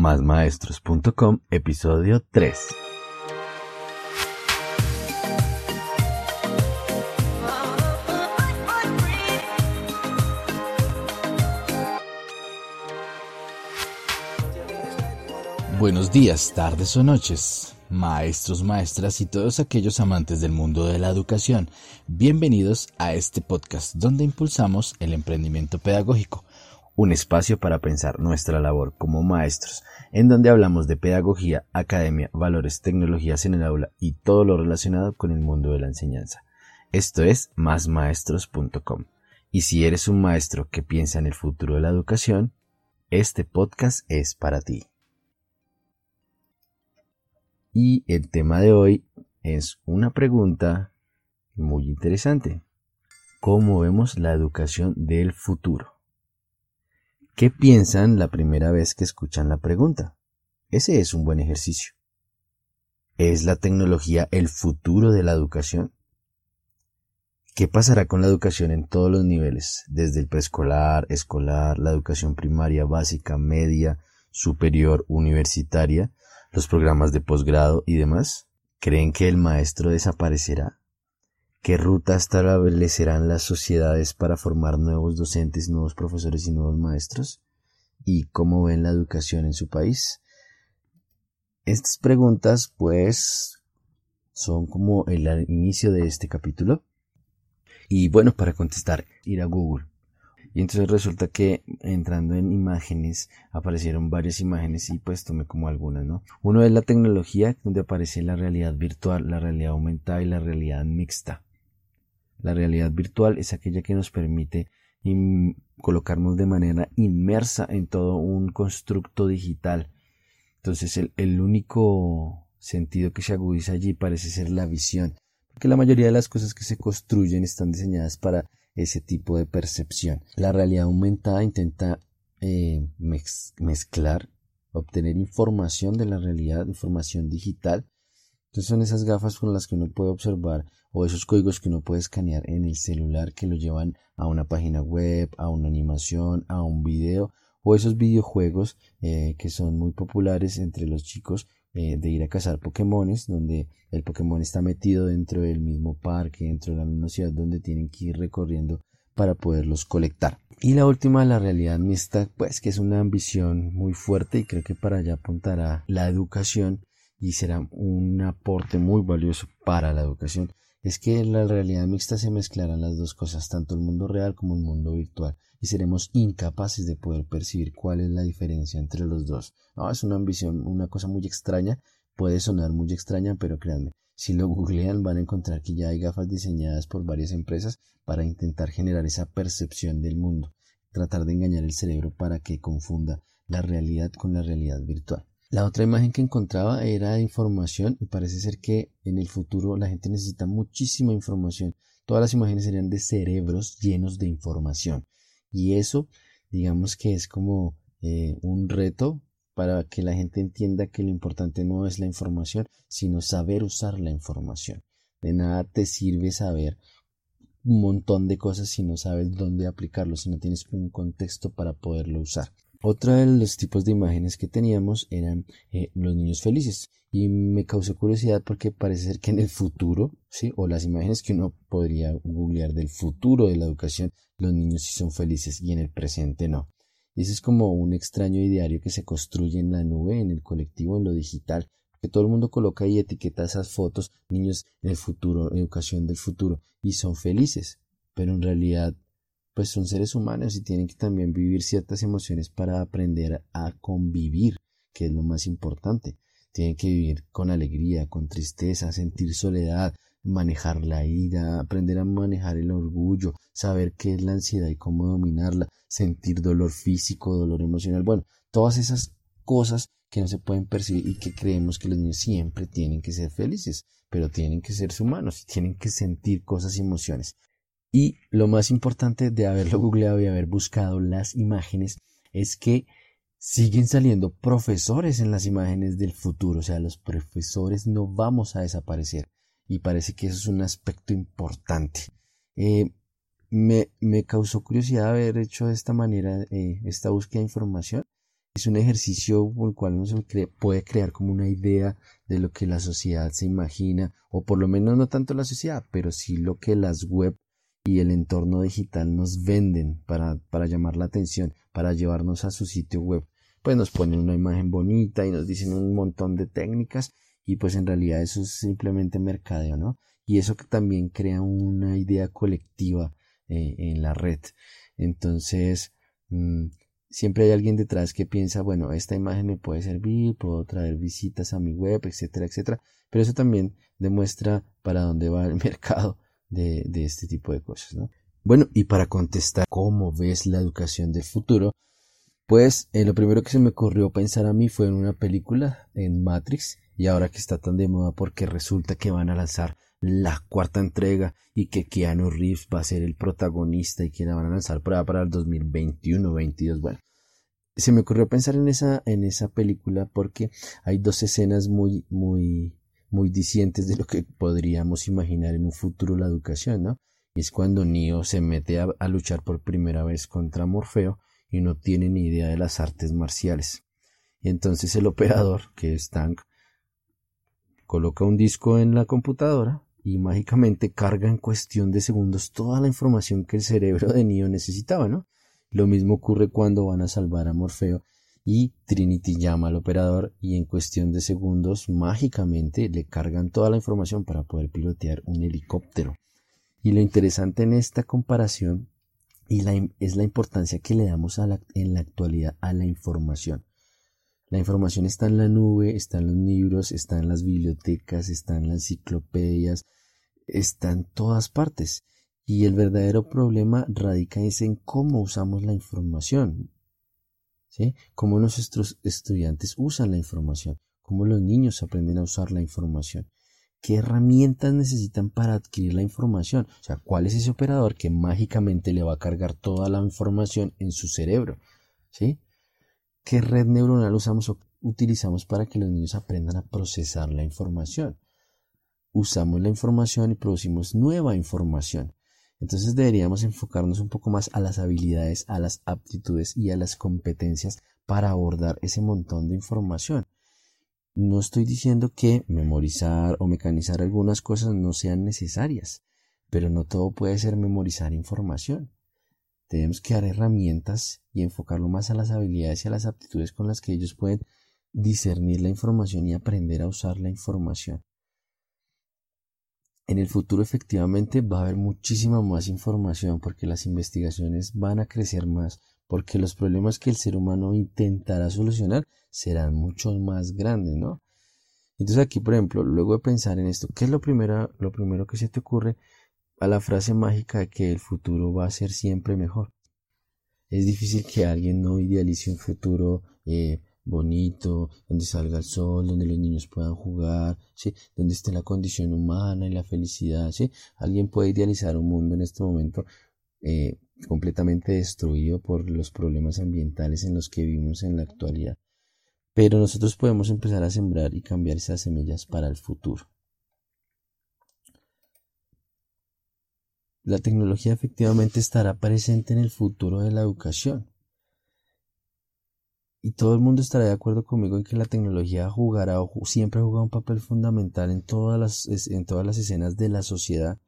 másmaestros.com, episodio 3. Buenos días, tardes o noches, maestros, maestras y todos aquellos amantes del mundo de la educación. Bienvenidos a este podcast donde impulsamos el emprendimiento pedagógico, un espacio para pensar nuestra labor como maestros, en donde hablamos de pedagogía, academia, valores, tecnologías en el aula y todo lo relacionado con el mundo de la enseñanza. Esto es másmaestros.com. Y si eres un maestro que piensa en el futuro de la educación, este podcast es para ti. Y el tema de hoy es una pregunta muy interesante. ¿Cómo vemos la educación del futuro? ¿Qué piensan la primera vez que escuchan la pregunta? Ese es un buen ejercicio. ¿Es la tecnología el futuro de la educación? ¿Qué pasará con la educación en todos los niveles, desde el preescolar, escolar, la educación primaria, básica, media, superior, universitaria, los programas de posgrado y demás? ¿Creen que el maestro desaparecerá? ¿Qué rutas establecerán las sociedades para formar nuevos docentes, nuevos profesores y nuevos maestros? ¿Y cómo ven la educación en su país? Estas preguntas, pues, son como el inicio de este capítulo. Y bueno, para contestar, ir a Google. Y entonces resulta que entrando en imágenes aparecieron varias imágenes y pues tomé como algunas, ¿no? Uno es la tecnología donde aparece la realidad virtual, la realidad aumentada y la realidad mixta. La realidad virtual es aquella que nos permite colocarnos de manera inmersa en todo un constructo digital. Entonces el, único sentido que se agudiza allí parece ser la visión, porque la mayoría de las cosas que se construyen están diseñadas para ese tipo de percepción. La realidad aumentada intenta eh, mezclar, obtener información de la realidad, información digital. Entonces son esas gafas con las que uno puede observar o esos códigos que uno puede escanear en el celular que lo llevan a una página web, a una animación, a un video o esos videojuegos eh, que son muy populares entre los chicos eh, de ir a cazar Pokémones, donde el Pokémon está metido dentro del mismo parque, dentro de la misma ciudad donde tienen que ir recorriendo para poderlos colectar. Y la última, la realidad mixta, pues que es una ambición muy fuerte y creo que para allá apuntará la educación y será un aporte muy valioso para la educación. Es que en la realidad mixta se mezclarán las dos cosas, tanto el mundo real como el mundo virtual y seremos incapaces de poder percibir cuál es la diferencia entre los dos. No, es una ambición, una cosa muy extraña, puede sonar muy extraña, pero créanme, si lo googlean van a encontrar que ya hay gafas diseñadas por varias empresas para intentar generar esa percepción del mundo, tratar de engañar el cerebro para que confunda la realidad con la realidad virtual. La otra imagen que encontraba era de información y parece ser que en el futuro la gente necesita muchísima información. Todas las imágenes serían de cerebros llenos de información. Y eso, digamos que es como eh, un reto para que la gente entienda que lo importante no es la información, sino saber usar la información. De nada te sirve saber un montón de cosas si no sabes dónde aplicarlo, si no tienes un contexto para poderlo usar. Otro de los tipos de imágenes que teníamos eran eh, los niños felices. Y me causó curiosidad porque parece ser que en el futuro, sí, o las imágenes que uno podría googlear del futuro de la educación, los niños sí son felices y en el presente no. Y ese es como un extraño ideario que se construye en la nube, en el colectivo, en lo digital, que todo el mundo coloca y etiqueta esas fotos, niños en el futuro, educación del futuro, y son felices, pero en realidad pues son seres humanos y tienen que también vivir ciertas emociones para aprender a convivir, que es lo más importante. Tienen que vivir con alegría, con tristeza, sentir soledad, manejar la ira, aprender a manejar el orgullo, saber qué es la ansiedad y cómo dominarla, sentir dolor físico, dolor emocional, bueno, todas esas cosas que no se pueden percibir y que creemos que los niños siempre tienen que ser felices, pero tienen que ser humanos y tienen que sentir cosas y emociones. Y lo más importante de haberlo googleado y haber buscado las imágenes es que siguen saliendo profesores en las imágenes del futuro. O sea, los profesores no vamos a desaparecer. Y parece que eso es un aspecto importante. Eh, me, me, causó curiosidad haber hecho de esta manera eh, esta búsqueda de información es un ejercicio por el cual uno se puede crear como una idea de lo que la sociedad se imagina, o por lo menos no tanto la sociedad, pero sí lo que las web y el entorno digital nos venden para, para llamar la atención, para llevarnos a su sitio web. Pues nos ponen una imagen bonita y nos dicen un montón de técnicas y pues en realidad eso es simplemente mercadeo, ¿no? Y eso que también crea una idea colectiva eh, en la red. Entonces, mm, siempre hay alguien detrás que piensa, bueno, esta imagen me puede servir, puedo traer visitas a mi web, etcétera, etcétera. Pero eso también demuestra para dónde va el mercado de, este tipo de cosas, ¿no? Bueno, y para contestar cómo ves la educación del futuro, pues eh, lo primero que se me ocurrió pensar a mí fue en una película, en Matrix, y ahora que está tan de moda porque resulta que van a lanzar la cuarta entrega y que Keanu Reeves va a ser el protagonista y que la van a lanzar para, para el 2021 22 bueno se me ocurrió pensar en esa en esa película porque hay dos escenas muy muy muy dicientes de lo que podríamos imaginar en un futuro la educación no y es cuando Neo se mete a, a luchar por primera vez contra Morfeo y no tiene ni idea de las artes marciales y entonces el operador que es Tank coloca un disco en la computadora y mágicamente carga en cuestión de segundos toda la información que el cerebro de Neo necesitaba, ¿no? Lo mismo ocurre cuando van a salvar a Morfeo y Trinity llama al operador y en cuestión de segundos mágicamente le cargan toda la información para poder pilotear un helicóptero. Y lo interesante en esta comparación y es la importancia que le damos en la actualidad a la información. La información está en la nube, está en los libros, está en las bibliotecas, está en las enciclopedias, está en todas partes. Y el verdadero problema radica en cómo usamos la información. Cómo nuestros estudiantes usan la información, cómo los niños aprenden a usar la información. ¿Qué herramientas necesitan para adquirir la información? O sea, ¿cuál es ese operador que mágicamente le va a cargar toda la información en su cerebro? ¿Qué red neuronal usamos o utilizamos para que los niños aprendan a procesar la información? Usamos la información y producimos nueva información. Entonces deberíamos enfocarnos un poco más a las habilidades, a las aptitudes y a las competencias para abordar ese montón de información. No estoy diciendo que memorizar o mecanizar algunas cosas no sean necesarias, pero no todo puede ser memorizar información. Tenemos que dar herramientas y enfocarlo más a las habilidades y a las aptitudes con las que ellos pueden discernir la información y aprender a usar la información. En el futuro efectivamente va a haber muchísima más información porque las investigaciones van a crecer más, porque los problemas que el ser humano intentará solucionar serán mucho más grandes, ¿no? Entonces aquí, por ejemplo, luego de pensar en esto, ¿qué es lo primero, lo primero que se te ocurre? a la frase mágica de que el futuro va a ser siempre mejor. Es difícil que alguien no idealice un futuro eh, bonito, donde salga el sol, donde los niños puedan jugar, ¿sí? donde esté la condición humana y la felicidad. ¿sí? Alguien puede idealizar un mundo en este momento eh, completamente destruido por los problemas ambientales en los que vivimos en la actualidad. Pero nosotros podemos empezar a sembrar y cambiar esas semillas para el futuro. La tecnología efectivamente estará presente en el futuro de la educación. Y todo el mundo estará de acuerdo conmigo en que la tecnología jugará siempre ha jugado un papel fundamental en todas las, en todas las escenas de la sociedad,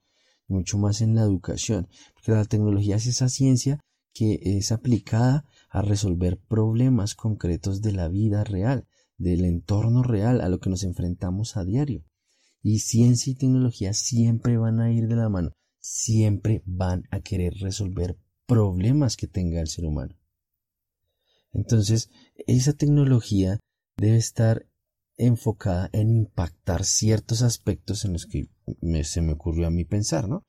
y mucho más en la educación, porque la tecnología es esa ciencia que es aplicada a resolver problemas concretos de la vida real, del entorno real a lo que nos enfrentamos a diario. Y ciencia y tecnología siempre van a ir de la mano siempre van a querer resolver problemas que tenga el ser humano. Entonces, esa tecnología debe estar enfocada en impactar ciertos aspectos en los que se me ocurrió a mí pensar, ¿no?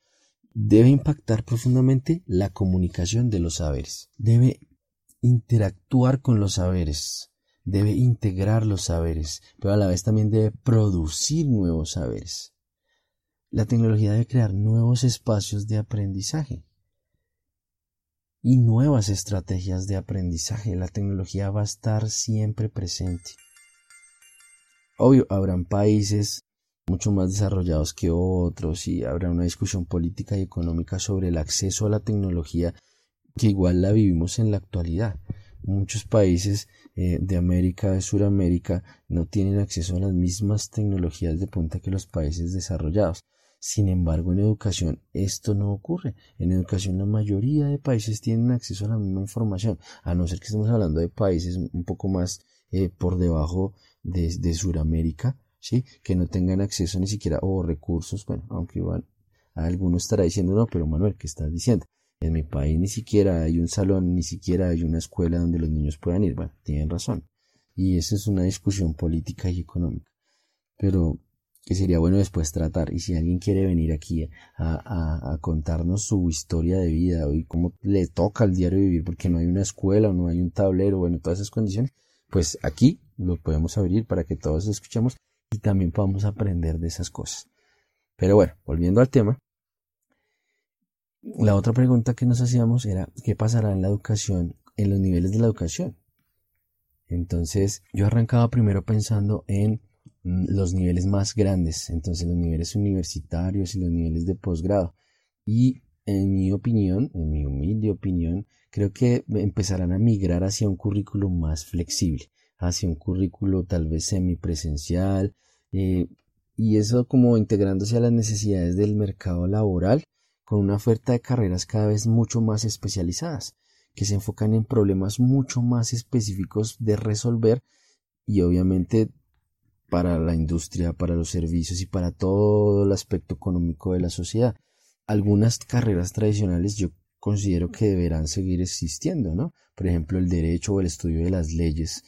Debe impactar profundamente la comunicación de los saberes. Debe interactuar con los saberes. Debe integrar los saberes, pero a la vez también debe producir nuevos saberes. La tecnología debe crear nuevos espacios de aprendizaje y nuevas estrategias de aprendizaje. La tecnología va a estar siempre presente. Obvio, habrán países mucho más desarrollados que otros y habrá una discusión política y económica sobre el acceso a la tecnología que igual la vivimos en la actualidad. muchos países eh, de América, de Sudamérica, no tienen acceso a las mismas tecnologías de punta que los países desarrollados. Sin embargo, en educación esto no ocurre. En educación la mayoría de países tienen acceso a la misma información, a no ser que estemos hablando de países un poco más eh, por debajo de, de Sudamérica, ¿sí? que no tengan acceso ni siquiera o recursos, bueno, aunque van, alguno estará diciendo, no, pero Manuel, ¿qué estás diciendo? En mi país ni siquiera hay un salón, ni siquiera hay una escuela donde los niños puedan ir. Bueno, tienen razón. Y esa es una discusión política y económica. Pero que sería bueno después tratar. Y si alguien quiere venir aquí a, contarnos su historia de vida y cómo le toca al diario vivir porque no hay una escuela o no hay un tablero, bueno, todas esas condiciones, pues aquí lo podemos abrir para que todos escuchemos y también podamos aprender de esas cosas. Pero bueno, volviendo al tema, la otra pregunta que nos hacíamos era ¿qué pasará en la educación, en los niveles de la educación? Entonces yo arrancaba primero pensando en los niveles más grandes, entonces los niveles universitarios y los niveles de posgrado. Y en mi opinión, en mi humilde opinión, creo que empezarán a migrar hacia un currículo más flexible, hacia un currículo tal vez semipresencial, eh, y eso como integrándose a las necesidades del mercado laboral con una oferta de carreras cada vez mucho más especializadas, que se enfocan en problemas mucho más específicos de resolver y obviamente para la industria, para los servicios y para todo el aspecto económico de la sociedad. Algunas carreras tradicionales yo considero que deberán seguir existiendo, ¿no? Por ejemplo, el derecho o el estudio de las leyes,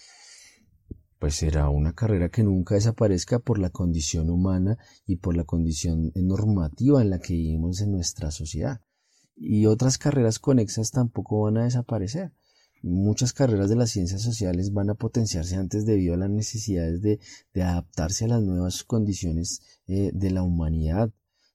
pues será una carrera que nunca desaparezca por la condición humana y por la condición normativa en la que vivimos en nuestra sociedad. Y otras carreras conexas tampoco van a desaparecer. Muchas carreras de las ciencias sociales van a potenciarse antes debido a las necesidades de, adaptarse a las nuevas condiciones eh, de la humanidad,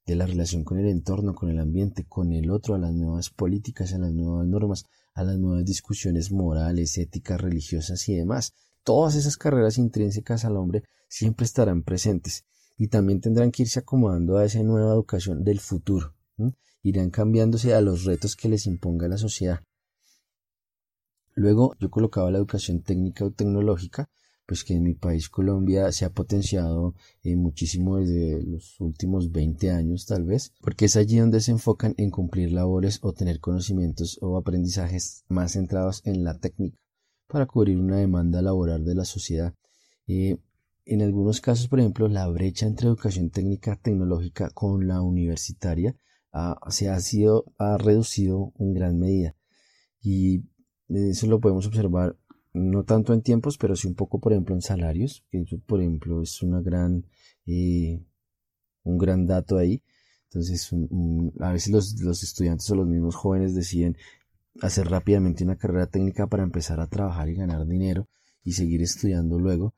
de la relación con el entorno, con el ambiente, con el otro, a las nuevas políticas, a las nuevas normas, a las nuevas discusiones morales, éticas, religiosas y demás todas esas carreras intrínsecas al hombre siempre estarán presentes y también tendrán que irse acomodando a esa nueva educación del futuro. Irán cambiándose a los retos que les imponga la sociedad. Luego yo colocaba la educación técnica o tecnológica, pues que en mi país Colombia se ha potenciado eh, muchísimo desde los últimos 20 años tal vez, porque es allí donde se enfocan en cumplir labores o tener conocimientos o aprendizajes más centrados en la técnica para cubrir una demanda laboral de la sociedad. Eh, en algunos casos, por ejemplo, la brecha entre educación técnica tecnológica con la universitaria se ha, sido, ha reducido en gran medida. Y eso lo podemos observar no tanto en tiempos, pero sí un poco, por ejemplo, en salarios, que eso, por ejemplo, es una gran, eh, un gran dato ahí. Entonces, a veces los, los, estudiantes o los mismos jóvenes deciden hacer rápidamente una carrera técnica para empezar a trabajar y ganar dinero y seguir estudiando luego.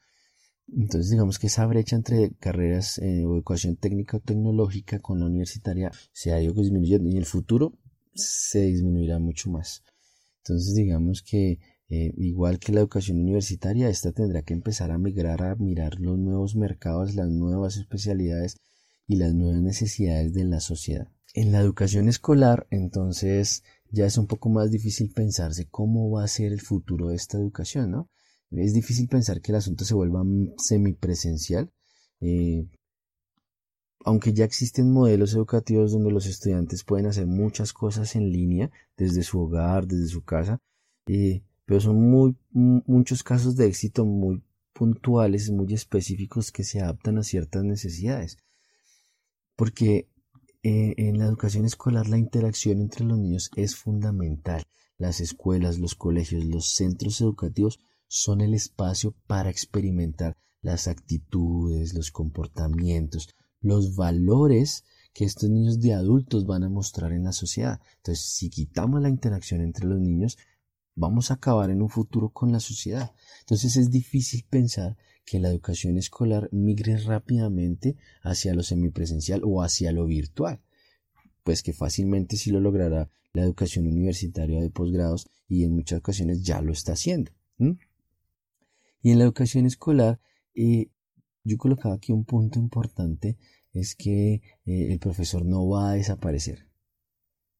Entonces digamos que esa brecha entre carreras eh, o educación técnica o tecnológica con la universitaria se ha ido disminuyendo y en el futuro se disminuirá mucho más. Entonces digamos que eh, igual que la educación universitaria, esta tendrá que empezar a migrar a mirar los nuevos mercados, las nuevas especialidades y las nuevas necesidades de la sociedad. En la educación escolar, entonces, ya es un poco más difícil pensarse cómo va a ser el futuro de esta educación, ¿no? Es difícil pensar que el asunto se vuelva semipresencial, eh, aunque ya existen modelos educativos donde los estudiantes pueden hacer muchas cosas en línea, desde su hogar, desde su casa, eh, pero son muy, muchos casos de éxito muy puntuales, muy específicos que se adaptan a ciertas necesidades. Porque eh, en la educación escolar la interacción entre los niños es fundamental. Las escuelas, los colegios, los centros educativos son el espacio para experimentar las actitudes, los comportamientos, los valores que estos niños de adultos van a mostrar en la sociedad. Entonces, si quitamos la interacción entre los niños, vamos a acabar en un futuro con la sociedad. Entonces es difícil pensar que la educación escolar migre rápidamente hacia lo semipresencial o hacia lo virtual, pues que fácilmente sí lo logrará la educación universitaria de posgrados y en muchas ocasiones ya lo está haciendo. Y en la educación escolar, eh, yo colocaba aquí un punto importante, es que eh, el profesor no va a desaparecer.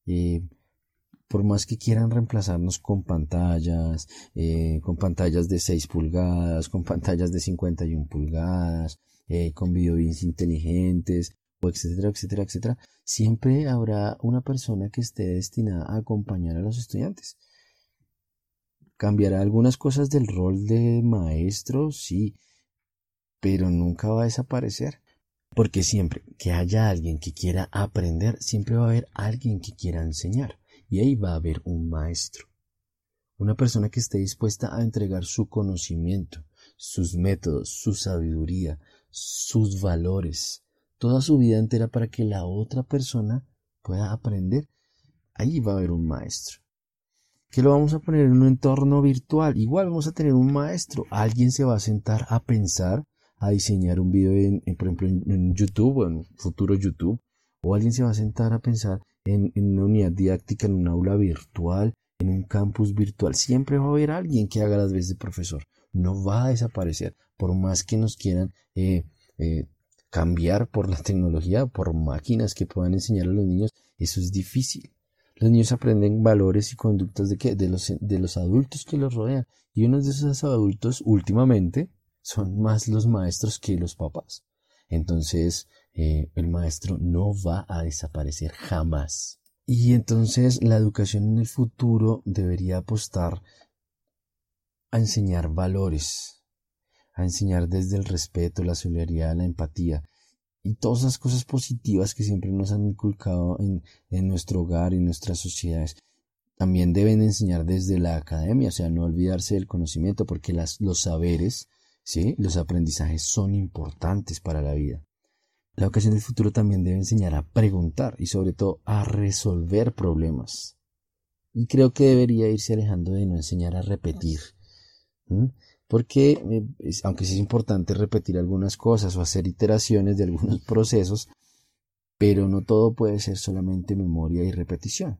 Eh, por más que quieran reemplazarnos con pantallas, eh, con pantallas de 6 pulgadas, con pantallas de 51 pulgadas, con videobins inteligentes, o etcétera, etcétera, etcétera, siempre habrá una persona que esté destinada a acompañar a los estudiantes. ¿Cambiará algunas cosas del rol de maestro? Sí, pero nunca va a desaparecer. Porque siempre que haya alguien que quiera aprender, siempre va a haber alguien que quiera enseñar. Y ahí va a haber un maestro. Una persona que esté dispuesta a entregar su conocimiento, sus métodos, su sabiduría, sus valores, toda su vida entera para que la otra persona pueda aprender. Ahí va a haber un maestro. Que lo vamos a poner en un entorno virtual. Igual vamos a tener un maestro. Alguien se va a sentar a pensar a diseñar un video en, por ejemplo, en, YouTube o en futuro YouTube, o alguien se va a sentar a pensar en, una unidad didáctica en un aula virtual, en un campus virtual. Siempre va a haber alguien que haga las veces de profesor. No va a desaparecer, por más que nos quieran eh, eh, cambiar por la tecnología, por máquinas que puedan enseñar a los niños, eso es difícil. Los niños aprenden valores y conductas de, ¿qué? de, los, de los adultos que los rodean. Y uno de esos adultos últimamente son más los maestros que los papás. Entonces, eh, el maestro no va a desaparecer jamás. Y entonces la educación en el futuro debería apostar a enseñar valores, a enseñar desde el respeto, la solidaridad, la empatía y todas esas cosas positivas que siempre nos han inculcado en, en nuestro hogar y nuestras sociedades. También deben enseñar desde la academia, o sea, no olvidarse del conocimiento, porque las, los saberes ¿sí? Los aprendizajes son importantes para la vida. La educación del futuro también debe enseñar a preguntar y sobre todo a resolver problemas. Y creo que debería irse alejando de no enseñar a repetir. Porque, eh, aunque sí es importante repetir algunas cosas o hacer iteraciones de algunos procesos, pero no todo puede ser solamente memoria y repetición.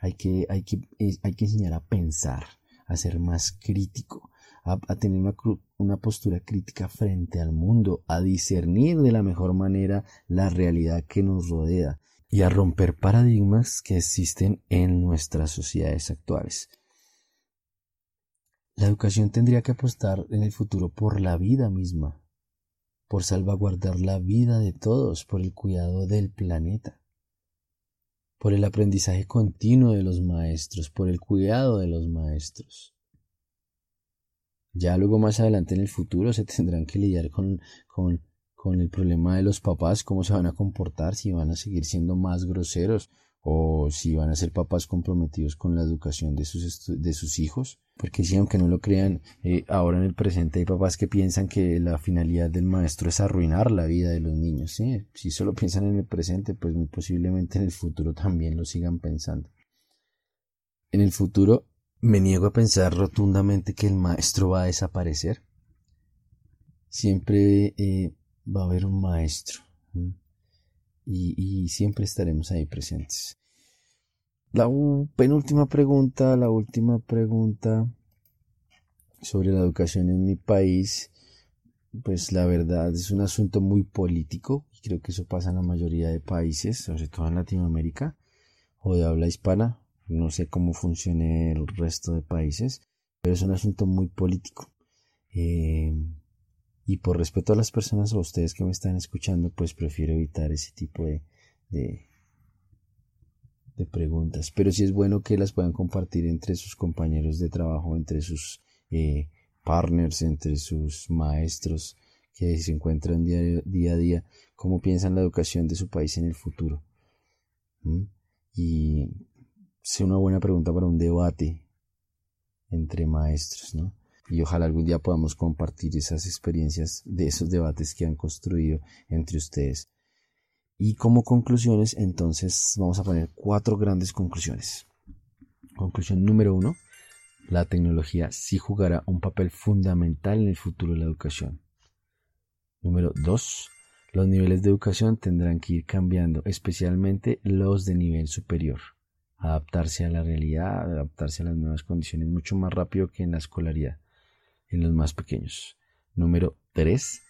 Hay, que, hay, que, hay que enseñar a pensar, a ser más crítico, a, tener una, una postura crítica frente al mundo, a discernir de la mejor manera la realidad que nos rodea y a romper paradigmas que existen en nuestras sociedades actuales. La educación tendría que apostar en el futuro por la vida misma, por salvaguardar la vida de todos, por el cuidado del planeta, por el aprendizaje continuo de los maestros, por el cuidado de los maestros. Ya luego más adelante en el futuro se tendrán que lidiar con, con, con el problema de los papás, cómo se van a comportar, si van a seguir siendo más groseros o si van a ser papás comprometidos con la educación de sus, de sus hijos. Porque si aunque no lo crean, eh, ahora en el presente hay papás que piensan que la finalidad del maestro es arruinar la vida de los niños. ¿sí? Si solo piensan en el presente, pues muy posiblemente en el futuro también lo sigan pensando. En el futuro me niego a pensar rotundamente que el maestro va a desaparecer. Siempre eh, va a haber un maestro y, siempre estaremos ahí presentes. La penúltima pregunta, la última pregunta sobre la educación en mi país, pues la verdad es un asunto muy político y creo que eso pasa en la mayoría de países, sobre todo en Latinoamérica o de habla hispana, no sé cómo funcione el resto de países, pero es un asunto muy político. Eh, y por respeto a las personas o a ustedes que me están escuchando, pues prefiero evitar ese tipo de, de, preguntas. Pero sí es bueno que las puedan compartir entre sus compañeros de trabajo, entre sus eh, partners, entre sus maestros que se encuentran día, día, a día, cómo piensan la educación de su país en el futuro. Y sea una buena pregunta para un debate entre maestros, ¿no? Y ojalá algún día podamos compartir esas experiencias de esos debates que han construido entre ustedes. Y como conclusiones, entonces vamos a poner cuatro grandes conclusiones. Conclusión número uno, la tecnología sí jugará un papel fundamental en el futuro de la educación. Número dos, los niveles de educación tendrán que ir cambiando, especialmente los de nivel superior adaptarse a la realidad, adaptarse a las nuevas condiciones mucho más rápido que en la escolaridad, en los más pequeños. Número 3.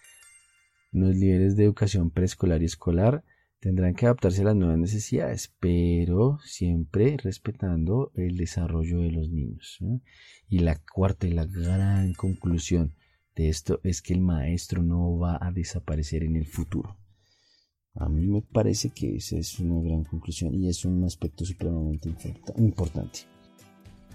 Los niveles de educación preescolar y escolar tendrán que adaptarse a las nuevas necesidades, pero siempre respetando el desarrollo de los niños. Y la cuarta y la gran conclusión de esto es que el maestro no va a desaparecer en el futuro. A mí me parece que esa es una gran conclusión y es un aspecto supremamente importante.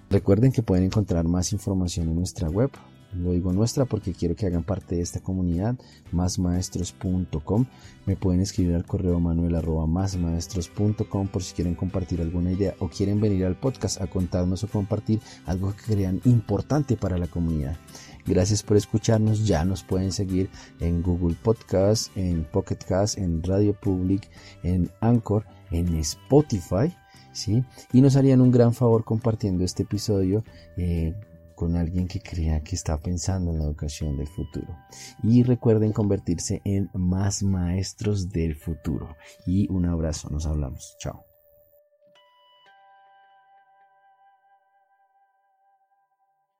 Recuerden que pueden encontrar más información en nuestra web lo digo nuestra porque quiero que hagan parte de esta comunidad, másmaestros.com. Me pueden escribir al correo manuel arroba másmaestros.com por si quieren compartir alguna idea o quieren venir al podcast a contarnos o compartir algo que crean importante para la comunidad. Gracias por escucharnos. Ya nos pueden seguir en Google Podcast, en Pocket Cast, en Radio Public, en Anchor, en Spotify. ¿sí? Y nos harían un gran favor compartiendo este episodio. Eh, con alguien que crea que está pensando en la educación del futuro. Y recuerden convertirse en más maestros del futuro. Y un abrazo, nos hablamos. Chao.